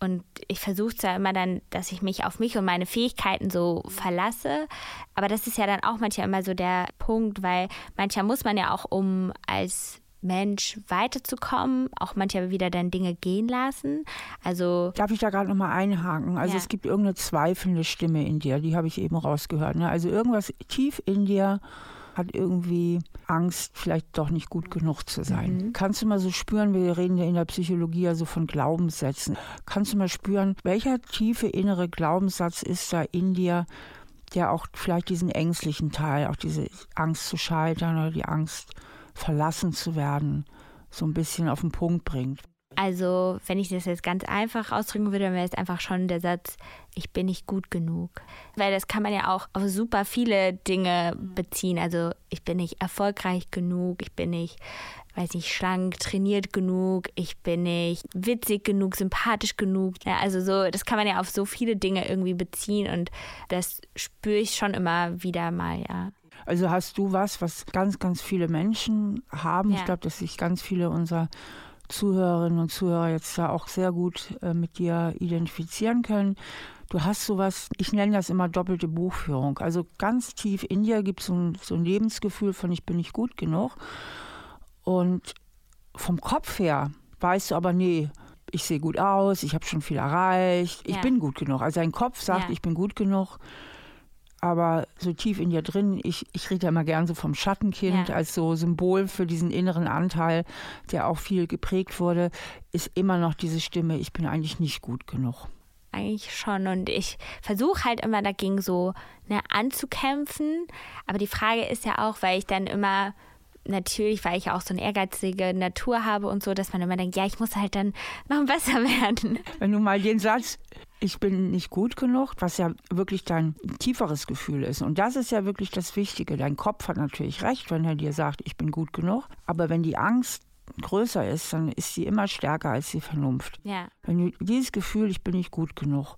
Und ich versuche zwar immer dann, dass ich mich auf mich und meine Fähigkeiten so verlasse, aber das ist ja dann auch manchmal immer so der Punkt, weil manchmal muss man ja auch, um als Mensch weiterzukommen, auch manchmal wieder dann Dinge gehen lassen. Also darf ich da gerade noch mal einhaken? Also ja. es gibt irgendeine zweifelnde Stimme in dir, die habe ich eben rausgehört. Ne? Also irgendwas tief in dir hat irgendwie Angst, vielleicht doch nicht gut genug zu sein. Mhm. Kannst du mal so spüren, wir reden ja in der Psychologie ja so von Glaubenssätzen. Kannst du mal spüren, welcher tiefe innere Glaubenssatz ist da in dir, der auch vielleicht diesen ängstlichen Teil, auch diese Angst zu scheitern oder die Angst verlassen zu werden, so ein bisschen auf den Punkt bringt. Also, wenn ich das jetzt ganz einfach ausdrücken würde, dann wäre es einfach schon der Satz, ich bin nicht gut genug. Weil das kann man ja auch auf super viele Dinge beziehen. Also, ich bin nicht erfolgreich genug, ich bin nicht weiß nicht, schlank, trainiert genug, ich bin nicht witzig genug, sympathisch genug. Ja, also so, das kann man ja auf so viele Dinge irgendwie beziehen und das spüre ich schon immer wieder mal, ja. Also hast du was, was ganz, ganz viele Menschen haben. Ja. Ich glaube, dass sich ganz viele unserer Zuhörerinnen und Zuhörer jetzt da auch sehr gut äh, mit dir identifizieren können. Du hast sowas, ich nenne das immer doppelte Buchführung. Also ganz tief in dir gibt es so, ein, so ein Lebensgefühl von, ich bin nicht gut genug. Und vom Kopf her weißt du aber, nee, ich sehe gut aus, ich habe schon viel erreicht, ich ja. bin gut genug. Also dein Kopf sagt, ja. ich bin gut genug aber so tief in dir drin, ich, ich rede ja immer gern so vom Schattenkind ja. als so Symbol für diesen inneren Anteil, der auch viel geprägt wurde, ist immer noch diese Stimme, ich bin eigentlich nicht gut genug. Eigentlich schon und ich versuche halt immer dagegen so ne, anzukämpfen, aber die Frage ist ja auch, weil ich dann immer natürlich, weil ich auch so eine ehrgeizige Natur habe und so, dass man immer denkt, ja, ich muss halt dann noch besser werden. Wenn du mal den Satz, ich bin nicht gut genug, was ja wirklich dein tieferes Gefühl ist. Und das ist ja wirklich das Wichtige. Dein Kopf hat natürlich recht, wenn er dir sagt, ich bin gut genug. Aber wenn die Angst größer ist, dann ist sie immer stärker als die Vernunft. Ja. Wenn du dieses Gefühl, ich bin nicht gut genug,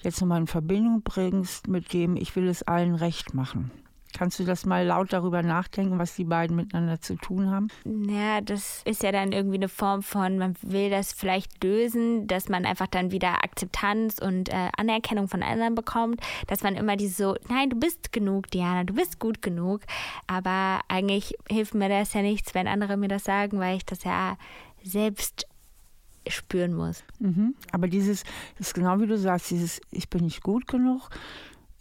jetzt nochmal in Verbindung bringst mit dem, ich will es allen recht machen Kannst du das mal laut darüber nachdenken, was die beiden miteinander zu tun haben? Ja, das ist ja dann irgendwie eine Form von, man will das vielleicht lösen, dass man einfach dann wieder Akzeptanz und äh, Anerkennung von anderen bekommt, dass man immer die so, nein, du bist genug, Diana, du bist gut genug. Aber eigentlich hilft mir das ja nichts, wenn andere mir das sagen, weil ich das ja selbst spüren muss. Mhm. Aber dieses, das ist genau wie du sagst, dieses Ich bin nicht gut genug,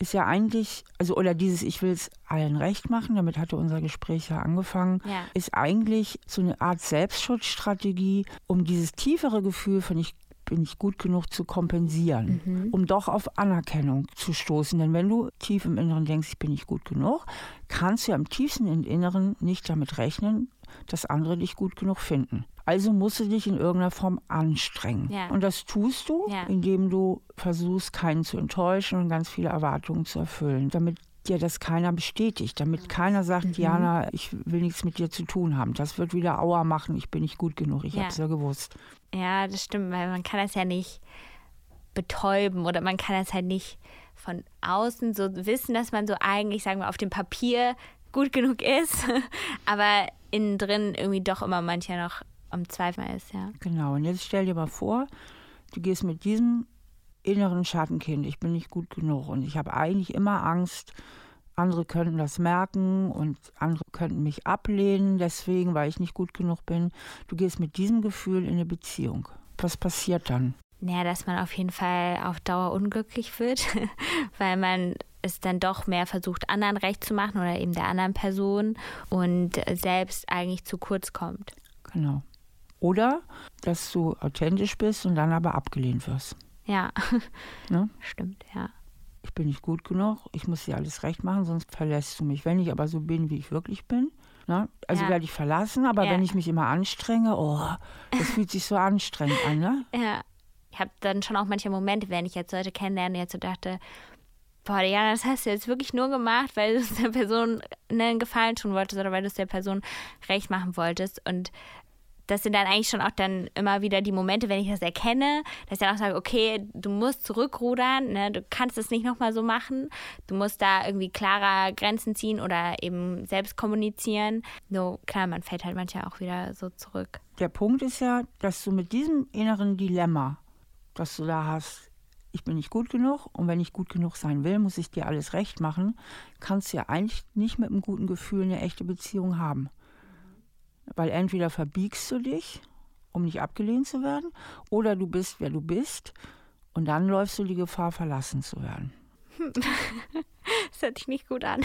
ist ja eigentlich, also oder dieses Ich will es allen recht machen, damit hatte unser Gespräch ja angefangen, ja. ist eigentlich so eine Art Selbstschutzstrategie, um dieses tiefere Gefühl von ich bin ich gut genug zu kompensieren, mhm. um doch auf Anerkennung zu stoßen. Denn wenn du tief im Inneren denkst, ich bin nicht gut genug, kannst du ja im tiefsten Inneren nicht damit rechnen, dass andere dich gut genug finden. Also musst du dich in irgendeiner Form anstrengen. Ja. Und das tust du, ja. indem du versuchst, keinen zu enttäuschen und ganz viele Erwartungen zu erfüllen, damit dir das keiner bestätigt, damit keiner sagt, mhm. Diana, ich will nichts mit dir zu tun haben. Das wird wieder Auer machen, ich bin nicht gut genug, ich ja. habe es ja gewusst. Ja, das stimmt, weil man kann das ja nicht betäuben oder man kann das halt nicht von außen so wissen, dass man so eigentlich, sagen wir, auf dem Papier gut genug ist, aber innen drin irgendwie doch immer mancher noch am Zweifel ist, ja. Genau, und jetzt stell dir mal vor, du gehst mit diesem inneren Schattenkind, ich bin nicht gut genug und ich habe eigentlich immer Angst, andere könnten das merken und andere könnten mich ablehnen, deswegen, weil ich nicht gut genug bin. Du gehst mit diesem Gefühl in eine Beziehung. Was passiert dann? Naja, dass man auf jeden Fall auf Dauer unglücklich wird, weil man es dann doch mehr versucht, anderen recht zu machen oder eben der anderen Person und selbst eigentlich zu kurz kommt. Genau. Oder dass du authentisch bist und dann aber abgelehnt wirst. Ja, ne? stimmt, ja. Ich bin nicht gut genug, ich muss dir alles recht machen, sonst verlässt du mich. Wenn ich aber so bin, wie ich wirklich bin, ne? also ja. werde ich verlassen, aber ja. wenn ich mich immer anstrenge, oh, das fühlt sich so anstrengend an, ne? Ja. Ich habe dann schon auch manche Momente, wenn ich jetzt Leute kennenlerne, jetzt so dachte, boah, Diana, das hast du jetzt wirklich nur gemacht, weil du es der Person einen Gefallen tun wolltest oder weil du es der Person recht machen wolltest. Und das sind dann eigentlich schon auch dann immer wieder die Momente, wenn ich das erkenne, dass ich dann auch sage, okay, du musst zurückrudern, ne? du kannst es nicht nochmal so machen, du musst da irgendwie klarer Grenzen ziehen oder eben selbst kommunizieren. So, klar, man fällt halt manchmal auch wieder so zurück. Der Punkt ist ja, dass du mit diesem inneren Dilemma, das du da hast, ich bin nicht gut genug und wenn ich gut genug sein will, muss ich dir alles recht machen, kannst du ja eigentlich nicht mit einem guten Gefühl eine echte Beziehung haben. Weil entweder verbiegst du dich, um nicht abgelehnt zu werden, oder du bist, wer du bist, und dann läufst du die Gefahr, verlassen zu werden. das hört sich nicht gut an.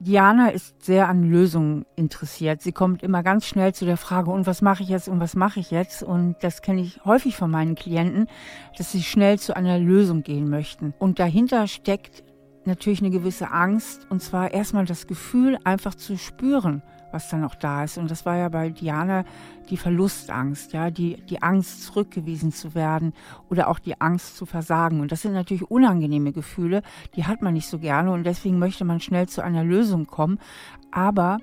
Diana ist sehr an Lösungen interessiert. Sie kommt immer ganz schnell zu der Frage, und was mache ich jetzt und was mache ich jetzt? Und das kenne ich häufig von meinen Klienten, dass sie schnell zu einer Lösung gehen möchten. Und dahinter steckt natürlich eine gewisse Angst und zwar erstmal das Gefühl, einfach zu spüren, was dann auch da ist. Und das war ja bei Diana die Verlustangst, ja, die, die Angst, zurückgewiesen zu werden oder auch die Angst zu versagen. Und das sind natürlich unangenehme Gefühle, die hat man nicht so gerne und deswegen möchte man schnell zu einer Lösung kommen. Aber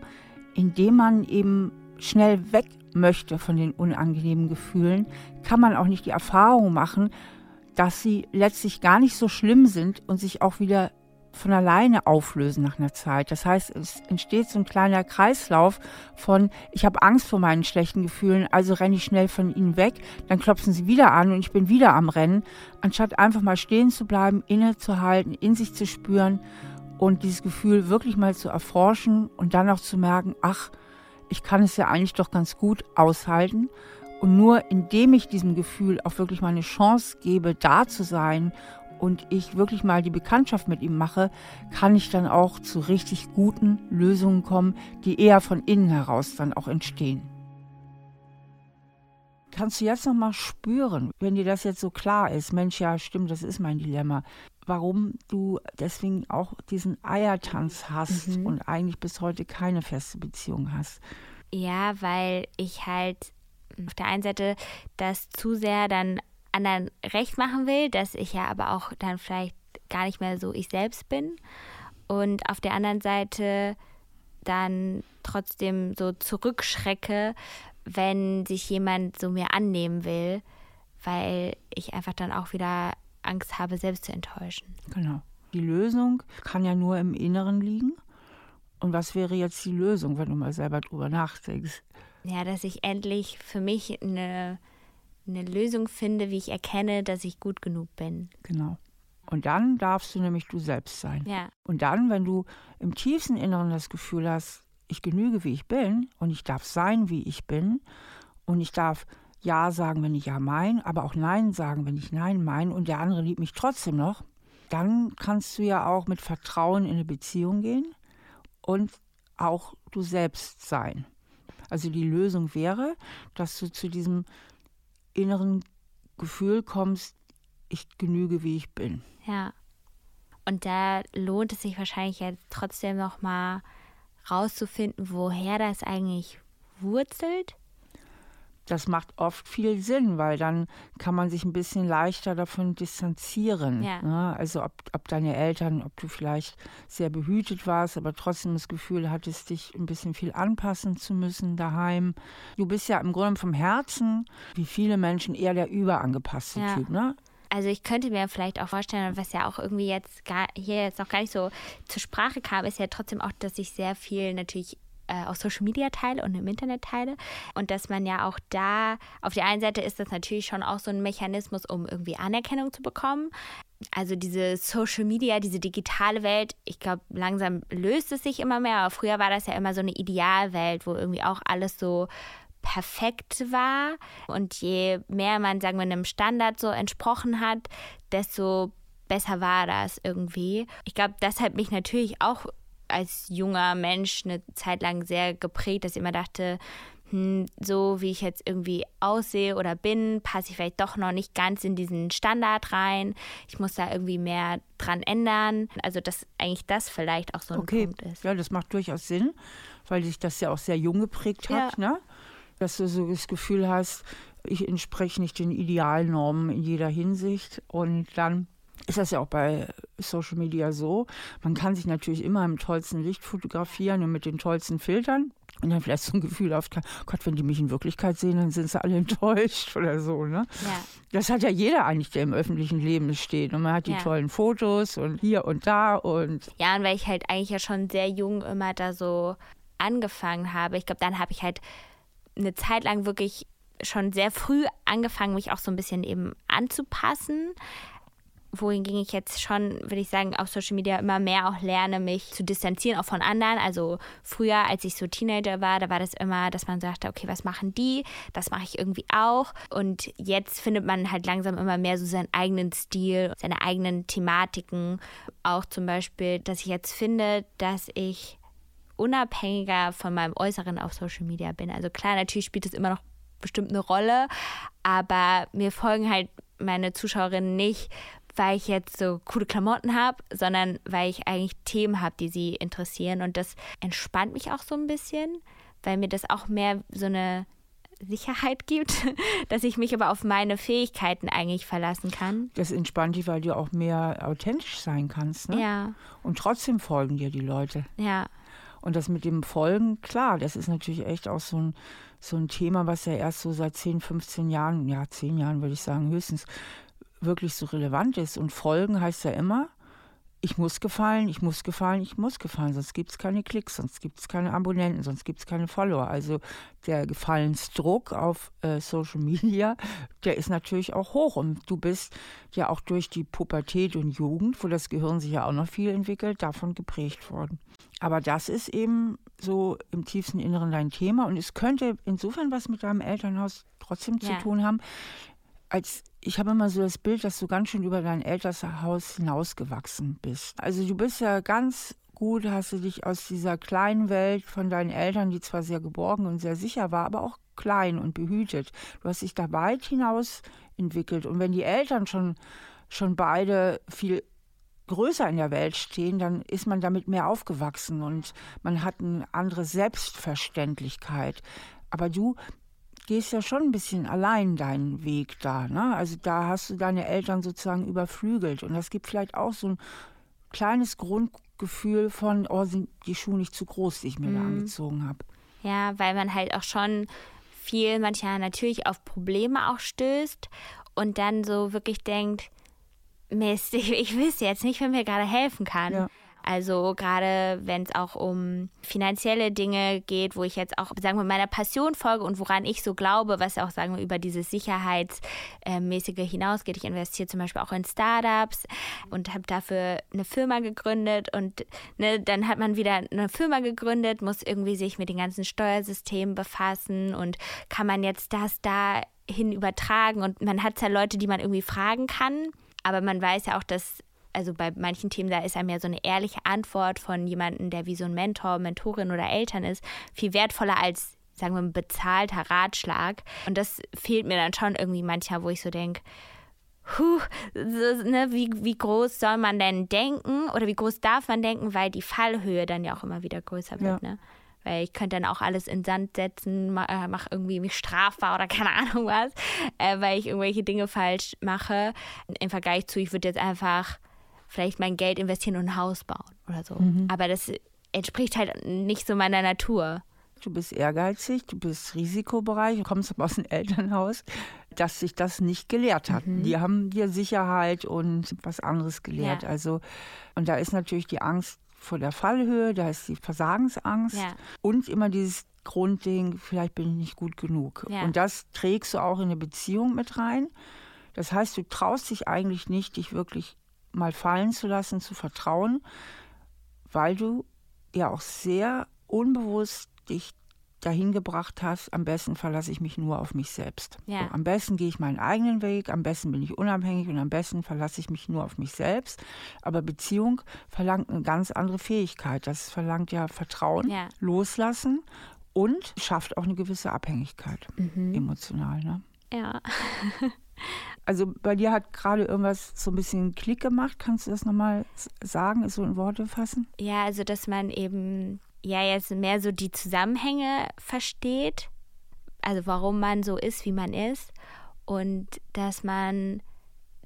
indem man eben schnell weg möchte von den unangenehmen Gefühlen, kann man auch nicht die Erfahrung machen, dass sie letztlich gar nicht so schlimm sind und sich auch wieder von alleine auflösen nach einer Zeit. Das heißt, es entsteht so ein kleiner Kreislauf von, ich habe Angst vor meinen schlechten Gefühlen, also renne ich schnell von ihnen weg, dann klopfen sie wieder an und ich bin wieder am Rennen, anstatt einfach mal stehen zu bleiben, innezuhalten, in sich zu spüren und dieses Gefühl wirklich mal zu erforschen und dann auch zu merken, ach, ich kann es ja eigentlich doch ganz gut aushalten. Und nur indem ich diesem Gefühl auch wirklich mal eine Chance gebe, da zu sein und ich wirklich mal die Bekanntschaft mit ihm mache, kann ich dann auch zu richtig guten Lösungen kommen, die eher von innen heraus dann auch entstehen. Kannst du jetzt noch mal spüren, wenn dir das jetzt so klar ist, Mensch, ja, stimmt, das ist mein Dilemma, warum du deswegen auch diesen Eiertanz hast mhm. und eigentlich bis heute keine feste Beziehung hast? Ja, weil ich halt auf der einen Seite das zu sehr dann anderen recht machen will, dass ich ja aber auch dann vielleicht gar nicht mehr so ich selbst bin. Und auf der anderen Seite dann trotzdem so zurückschrecke, wenn sich jemand so mir annehmen will, weil ich einfach dann auch wieder Angst habe, selbst zu enttäuschen. Genau. Die Lösung kann ja nur im Inneren liegen. Und was wäre jetzt die Lösung, wenn du mal selber drüber nachdenkst? Ja, dass ich endlich für mich eine eine Lösung finde, wie ich erkenne, dass ich gut genug bin. Genau. Und dann darfst du nämlich du selbst sein. Ja. Und dann, wenn du im tiefsten Inneren das Gefühl hast, ich genüge, wie ich bin und ich darf sein, wie ich bin und ich darf Ja sagen, wenn ich Ja mein, aber auch Nein sagen, wenn ich Nein mein und der andere liebt mich trotzdem noch, dann kannst du ja auch mit Vertrauen in eine Beziehung gehen und auch du selbst sein. Also die Lösung wäre, dass du zu diesem inneren Gefühl kommst, ich genüge, wie ich bin. Ja. Und da lohnt es sich wahrscheinlich jetzt trotzdem noch mal rauszufinden, woher das eigentlich wurzelt das macht oft viel Sinn, weil dann kann man sich ein bisschen leichter davon distanzieren. Ja. Ne? Also ob, ob deine Eltern, ob du vielleicht sehr behütet warst, aber trotzdem das Gefühl hattest, dich ein bisschen viel anpassen zu müssen daheim. Du bist ja im Grunde vom Herzen, wie viele Menschen, eher der überangepasste ja. Typ. Ne? Also ich könnte mir vielleicht auch vorstellen, was ja auch irgendwie jetzt gar, hier jetzt noch gar nicht so zur Sprache kam, ist ja trotzdem auch, dass ich sehr viel natürlich äh, auf Social Media teile und im Internet teile. Und dass man ja auch da, auf der einen Seite ist das natürlich schon auch so ein Mechanismus, um irgendwie Anerkennung zu bekommen. Also diese Social Media, diese digitale Welt, ich glaube, langsam löst es sich immer mehr. Aber früher war das ja immer so eine Idealwelt, wo irgendwie auch alles so perfekt war. Und je mehr man, sagen wir, einem Standard so entsprochen hat, desto besser war das irgendwie. Ich glaube, das hat mich natürlich auch als junger Mensch eine Zeit lang sehr geprägt, dass ich immer dachte, hm, so wie ich jetzt irgendwie aussehe oder bin, passe ich vielleicht doch noch nicht ganz in diesen Standard rein. Ich muss da irgendwie mehr dran ändern. Also, dass eigentlich das vielleicht auch so ein okay. Punkt ist. Ja, das macht durchaus Sinn, weil sich das ja auch sehr jung geprägt hat, ja. ne? Dass du so das Gefühl hast, ich entspreche nicht den Idealnormen in jeder Hinsicht und dann ist das ja auch bei Social Media so. Man kann sich natürlich immer im tollsten Licht fotografieren und mit den tollsten Filtern. Und dann vielleicht so ein Gefühl auf, Gott, wenn die mich in Wirklichkeit sehen, dann sind sie alle enttäuscht oder so. Ne? Ja. Das hat ja jeder eigentlich, der im öffentlichen Leben steht. Und man hat die ja. tollen Fotos und hier und da und. Ja, und weil ich halt eigentlich ja schon sehr jung immer da so angefangen habe. Ich glaube, dann habe ich halt eine Zeit lang wirklich schon sehr früh angefangen, mich auch so ein bisschen eben anzupassen wohingegen ich jetzt schon, würde ich sagen, auf Social Media immer mehr auch lerne, mich zu distanzieren, auch von anderen. Also früher, als ich so Teenager war, da war das immer, dass man sagte, okay, was machen die? Das mache ich irgendwie auch. Und jetzt findet man halt langsam immer mehr so seinen eigenen Stil, seine eigenen Thematiken. Auch zum Beispiel, dass ich jetzt finde, dass ich unabhängiger von meinem Äußeren auf Social Media bin. Also klar, natürlich spielt es immer noch bestimmt eine Rolle, aber mir folgen halt meine Zuschauerinnen nicht, weil ich jetzt so coole Klamotten habe, sondern weil ich eigentlich Themen habe, die sie interessieren. Und das entspannt mich auch so ein bisschen. weil mir das auch mehr so eine Sicherheit gibt, dass ich mich aber auf meine Fähigkeiten eigentlich verlassen kann. Das entspannt dich, weil du auch mehr authentisch sein kannst. Ne? Ja. Und trotzdem folgen dir die Leute. Ja. Und das mit dem Folgen, klar, das ist natürlich echt auch so ein, so ein Thema, was ja erst so seit 10, 15 Jahren, ja, 10 Jahren würde ich sagen, höchstens wirklich so relevant ist. Und Folgen heißt ja immer, ich muss gefallen, ich muss gefallen, ich muss gefallen, sonst gibt es keine Klicks, sonst gibt es keine Abonnenten, sonst gibt es keine Follower. Also der Gefallensdruck auf äh, Social Media, der ist natürlich auch hoch. Und du bist ja auch durch die Pubertät und Jugend, wo das Gehirn sich ja auch noch viel entwickelt, davon geprägt worden. Aber das ist eben so im tiefsten Inneren dein Thema und es könnte insofern was mit deinem Elternhaus trotzdem zu Ja. tun haben, als ich habe immer so das Bild, dass du ganz schön über dein Elternhaus hinausgewachsen bist. Also du bist ja ganz gut, hast du dich aus dieser kleinen Welt von deinen Eltern, die zwar sehr geborgen und sehr sicher war, aber auch klein und behütet. Du hast dich da weit hinaus entwickelt. Und wenn die Eltern schon, schon beide viel größer in der Welt stehen, dann ist man damit mehr aufgewachsen und man hat eine andere Selbstverständlichkeit. Aber du gehst ja schon ein bisschen allein deinen Weg da. Ne? Also da hast du deine Eltern sozusagen überflügelt. Und das gibt vielleicht auch so ein kleines Grundgefühl von, oh, sind die Schuhe nicht zu groß, die ich mir da angezogen habe. Ja, weil man halt auch schon viel manchmal natürlich auf Probleme auch stößt und dann so wirklich denkt, Mist, ich, ich weiß jetzt nicht, wer mir gerade helfen kann. Ja. Also gerade wenn es auch um finanzielle Dinge geht, wo ich jetzt auch, sagen wir, meiner Passion folge und woran ich so glaube, was auch, sagen wir, über dieses Sicherheitsmäßige hinausgeht. Ich investiere zum Beispiel auch in Startups und habe dafür eine Firma gegründet und ne, dann hat man wieder eine Firma gegründet, muss irgendwie sich mit den ganzen Steuersystemen befassen und kann man jetzt das dahin übertragen und man hat ja Leute, die man irgendwie fragen kann, aber man weiß ja auch, dass also bei manchen Themen, da ist einem ja so eine ehrliche Antwort von jemandem, der wie so ein Mentor, Mentorin oder Eltern ist, viel wertvoller als, sagen wir, ein bezahlter Ratschlag. Und das fehlt mir dann schon irgendwie manchmal, wo ich so denke, Puh, so, ne, wie, wie groß soll man denn denken oder wie groß darf man denken, weil die Fallhöhe dann ja auch immer wieder größer wird. Ja. Ne? Weil ich könnte dann auch alles in Sand setzen, ma- äh, mach irgendwie mich strafbar oder keine Ahnung was, äh, weil ich irgendwelche Dinge falsch mache. Im Vergleich zu, ich würde jetzt einfach vielleicht mein Geld investieren und ein Haus bauen oder so. Aber das entspricht halt nicht so meiner Natur. Du bist ehrgeizig, du bist risikobereich, du kommst aus einem Elternhaus, dass sich das nicht gelehrt hat. Die haben dir Sicherheit und was anderes gelehrt. Ja. Also, und da ist natürlich die Angst vor der Fallhöhe, da ist die Versagensangst Ja. und immer dieses Grundding, vielleicht bin ich nicht gut genug. Ja. Und das trägst du auch in eine Beziehung mit rein. Das heißt, du traust dich eigentlich nicht, dich wirklich mal fallen zu lassen, zu vertrauen, weil du ja auch sehr unbewusst dich dahin gebracht hast, am besten verlasse ich mich nur auf mich selbst. Ja. So, am besten gehe ich meinen eigenen Weg, am besten bin ich unabhängig und am besten verlasse ich mich nur auf mich selbst. Aber Beziehung verlangt eine ganz andere Fähigkeit. Das verlangt ja Vertrauen, Ja. Loslassen und schafft auch eine gewisse Abhängigkeit, emotional. Ne? Ja. Also bei dir hat gerade irgendwas so ein bisschen Klick gemacht. Kannst du das nochmal sagen, so in Worte fassen? Ja, also dass man eben ja jetzt mehr so die Zusammenhänge versteht, also warum man so ist, wie man ist und dass man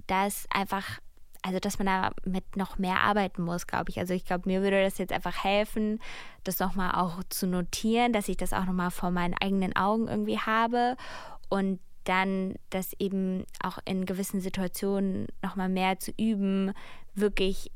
das einfach, also dass man da mit noch mehr arbeiten muss, glaube ich. Also ich glaube, mir würde das jetzt einfach helfen, das nochmal auch zu notieren, dass ich das auch nochmal vor meinen eigenen Augen irgendwie habe und dann das eben auch in gewissen Situationen nochmal mehr zu üben, wirklich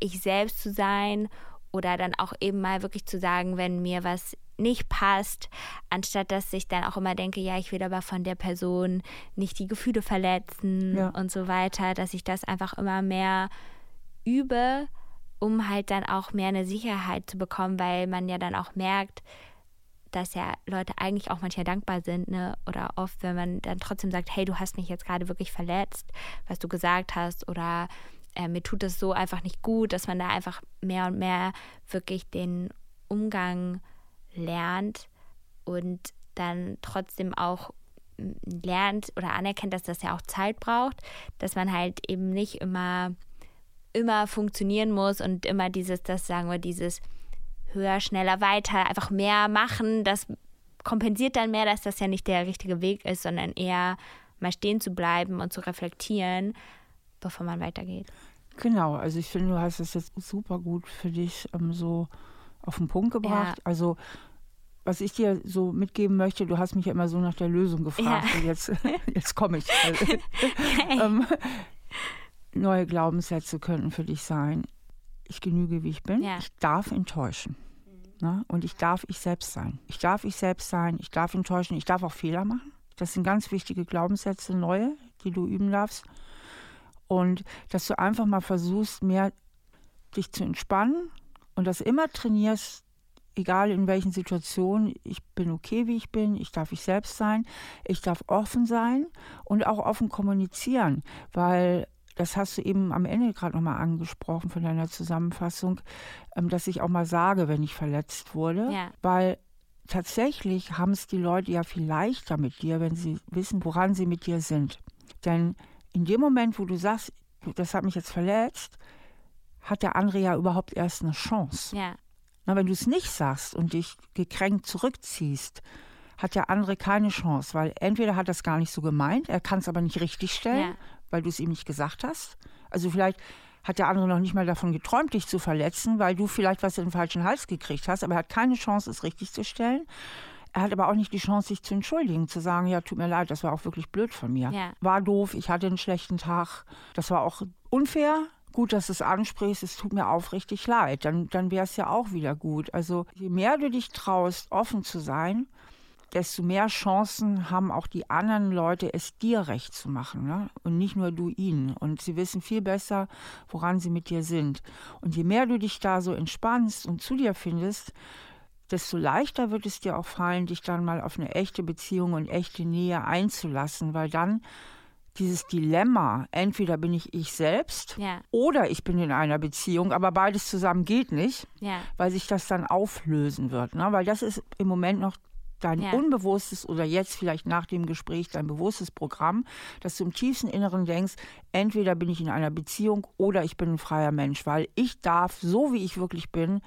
ich selbst zu sein oder dann auch eben mal wirklich zu sagen, wenn mir was nicht passt, anstatt dass ich dann auch immer denke, ja, ich will aber von der Person nicht die Gefühle verletzen Ja. und so weiter, dass ich das einfach immer mehr übe, um halt dann auch mehr eine Sicherheit zu bekommen, weil man ja dann auch merkt, dass ja Leute eigentlich auch manchmal dankbar sind, ne? Oder oft, wenn man dann trotzdem sagt, hey, du hast mich jetzt gerade wirklich verletzt, was du gesagt hast, oder äh, mir tut das so einfach nicht gut, dass man da einfach mehr und mehr wirklich den Umgang lernt und dann trotzdem auch m, lernt oder anerkennt, dass das ja auch Zeit braucht, dass man halt eben nicht immer immer funktionieren muss und immer dieses, das sagen wir, dieses höher, schneller, weiter, einfach mehr machen. Das kompensiert dann mehr, dass das ja nicht der richtige Weg ist, sondern eher mal stehen zu bleiben und zu reflektieren, bevor man weitergeht. Genau, also ich finde, du hast es jetzt super gut für dich ähm, so auf den Punkt gebracht. Ja. Also was ich dir so mitgeben möchte, du hast mich ja immer so nach der Lösung gefragt ja. und jetzt, jetzt komme ich. Ähm, neue Glaubenssätze könnten für dich sein. Ich genüge, wie ich bin. Ja. Ich darf enttäuschen. Ne? Und ich darf ich selbst sein. Ich darf ich selbst sein. Ich darf enttäuschen. Ich darf auch Fehler machen. Das sind ganz wichtige Glaubenssätze, neue, die du üben darfst. Und dass du einfach mal versuchst, mehr dich zu entspannen und das immer trainierst, egal in welchen Situationen, ich bin okay, wie ich bin, ich darf ich selbst sein, ich darf offen sein und auch offen kommunizieren, weil das hast du eben am Ende gerade nochmal angesprochen von deiner Zusammenfassung, ähm, dass ich auch mal sage, wenn ich verletzt wurde, ja. weil tatsächlich haben es die Leute ja viel leichter mit dir, wenn sie wissen, woran sie mit dir sind. Denn in dem Moment, wo du sagst, das hat mich jetzt verletzt, hat der andere ja überhaupt erst eine Chance. Ja. Na, wenn du es nicht sagst und dich gekränkt zurückziehst, hat der andere keine Chance, weil entweder hat er es gar nicht so gemeint, er kann es aber nicht richtig stellen, ja. Weil du es ihm nicht gesagt hast. Also vielleicht hat der andere noch nicht mal davon geträumt, dich zu verletzen, weil du vielleicht was in den falschen Hals gekriegt hast, aber er hat keine Chance, es richtig zu stellen. Er hat aber auch nicht die Chance, sich zu entschuldigen, zu sagen, ja, tut mir leid, das war auch wirklich blöd von mir. Ja. War doof, ich hatte einen schlechten Tag, das war auch unfair, gut, dass du es ansprichst, es tut mir aufrichtig leid, dann, dann wäre es ja auch wieder gut. Also je mehr du dich traust, offen zu sein, desto mehr Chancen haben auch die anderen Leute, es dir recht zu machen ne? und nicht nur du ihnen. Und sie wissen viel besser, woran sie mit dir sind. Und je mehr du dich da so entspannst und zu dir findest, desto leichter wird es dir auch fallen, dich dann mal auf eine echte Beziehung und echte Nähe einzulassen, weil dann dieses Dilemma, entweder bin ich ich selbst ja. oder ich bin in einer Beziehung, aber beides zusammen geht nicht, ja. weil sich das dann auflösen wird. Ne? Weil das ist im Moment noch dein ja. unbewusstes oder jetzt vielleicht nach dem Gespräch dein bewusstes Programm, dass du im tiefsten Inneren denkst, entweder bin ich in einer Beziehung oder ich bin ein freier Mensch, weil ich darf, so wie ich wirklich bin,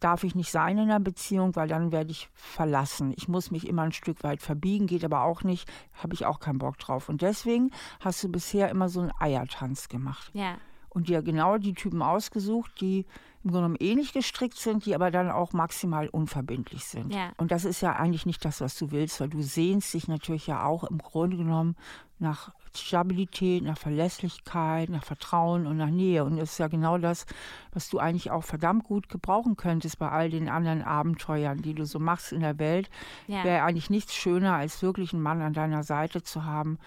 darf ich nicht sein in einer Beziehung, weil dann werde ich verlassen. Ich muss mich immer ein Stück weit verbiegen, geht aber auch nicht, habe ich auch keinen Bock drauf. Und deswegen hast du bisher immer so einen Eiertanz gemacht. Ja. Und dir genau die Typen ausgesucht, die im Grunde genommen ähnlich gestrickt sind, die aber dann auch maximal unverbindlich sind. Ja. Und das ist ja eigentlich nicht das, was du willst, weil du sehnst dich natürlich ja auch im Grunde genommen nach Stabilität, nach Verlässlichkeit, nach Vertrauen und nach Nähe. Und das ist ja genau das, was du eigentlich auch verdammt gut gebrauchen könntest bei all den anderen Abenteuern, die du so machst in der Welt. Ja. Wäre eigentlich nichts schöner, als wirklich einen Mann an deiner Seite zu haben,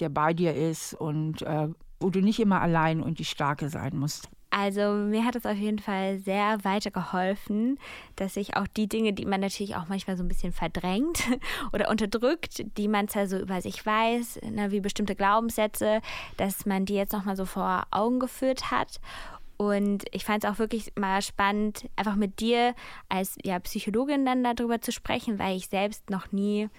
der bei dir ist und äh, wo du nicht immer allein und die Starke sein musst. Also mir hat es auf jeden Fall sehr weitergeholfen, dass ich auch die Dinge, die man natürlich auch manchmal so ein bisschen verdrängt oder unterdrückt, die man zwar so über sich weiß, ne, wie bestimmte Glaubenssätze, dass man die jetzt nochmal so vor Augen geführt hat. Und ich fand es auch wirklich mal spannend, einfach mit dir als ja, Psychologin dann darüber zu sprechen, weil ich selbst noch nie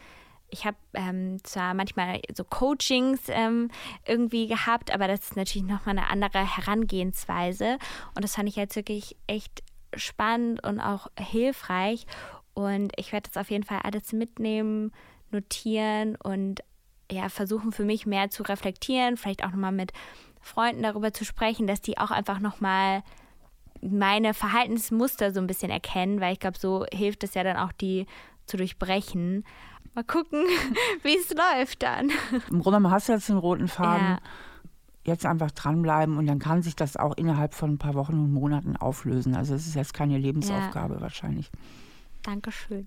ich habe ähm, zwar manchmal so Coachings ähm, irgendwie gehabt, aber das ist natürlich nochmal eine andere Herangehensweise. Und das fand ich jetzt wirklich echt spannend und auch hilfreich. Und ich werde das auf jeden Fall alles mitnehmen, notieren und ja, versuchen für mich mehr zu reflektieren, vielleicht auch nochmal mit Freunden darüber zu sprechen, dass die auch einfach nochmal meine Verhaltensmuster so ein bisschen erkennen, weil ich glaube, so hilft es ja dann auch, die zu durchbrechen. Mal gucken, wie es läuft dann. Im Grunde hast du jetzt den roten Faden. Ja. Jetzt einfach dranbleiben und dann kann sich das auch innerhalb von ein paar Wochen und Monaten auflösen. Also es ist jetzt keine Lebensaufgabe ja. wahrscheinlich. Dankeschön.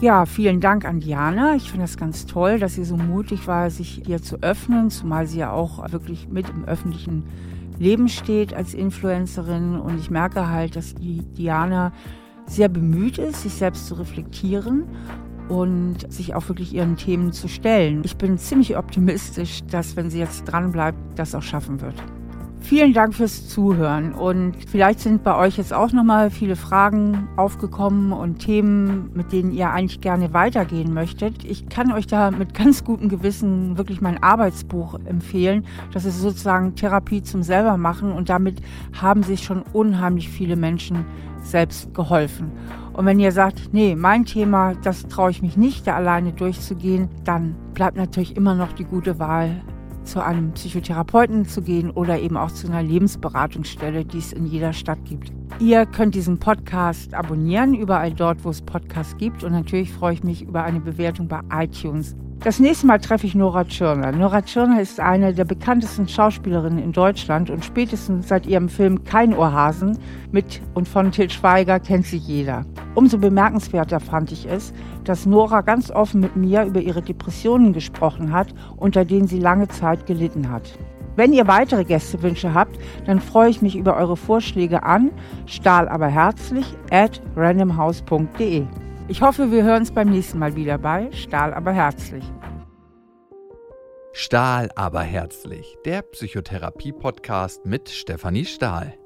Ja, vielen Dank an Diana. Ich finde das ganz toll, dass sie so mutig war, sich hier zu öffnen, zumal sie ja auch wirklich mit im öffentlichen Leben steht als Influencerin. Und ich merke halt, dass die Diana sehr bemüht ist, sich selbst zu reflektieren und sich auch wirklich ihren Themen zu stellen. Ich bin ziemlich optimistisch, dass wenn sie jetzt dran bleibt, das auch schaffen wird. Vielen Dank fürs Zuhören und vielleicht sind bei euch jetzt auch nochmal viele Fragen aufgekommen und Themen, mit denen ihr eigentlich gerne weitergehen möchtet. Ich kann euch da mit ganz gutem Gewissen wirklich mein Arbeitsbuch empfehlen. Das ist sozusagen Therapie zum selbermachen und damit haben sich schon unheimlich viele Menschen selbst geholfen. Und wenn ihr sagt, nee, mein Thema, das traue ich mich nicht, da alleine durchzugehen, dann bleibt natürlich immer noch die gute Wahl, zu einem Psychotherapeuten zu gehen oder eben auch zu einer Lebensberatungsstelle, die es in jeder Stadt gibt. Ihr könnt diesen Podcast abonnieren, überall dort, wo es Podcasts gibt. Und natürlich freue ich mich über eine Bewertung bei iTunes. Das nächste Mal treffe ich Nora Tschirner. Nora Tschirner ist eine der bekanntesten Schauspielerinnen in Deutschland und spätestens seit ihrem Film Kein Ohrhasen mit und von Til Schweiger kennt sie jeder. Umso bemerkenswerter fand ich es, dass Nora ganz offen mit mir über ihre Depressionen gesprochen hat, unter denen sie lange Zeit gelitten hat. Wenn ihr weitere Gästewünsche habt, dann freue ich mich über eure Vorschläge an stahl aber herzlich at randomhouse.de. Ich hoffe, wir hören uns beim nächsten Mal wieder bei Stahl aber herzlich. Stahl aber herzlich, der Psychotherapie-Podcast mit Stefanie Stahl.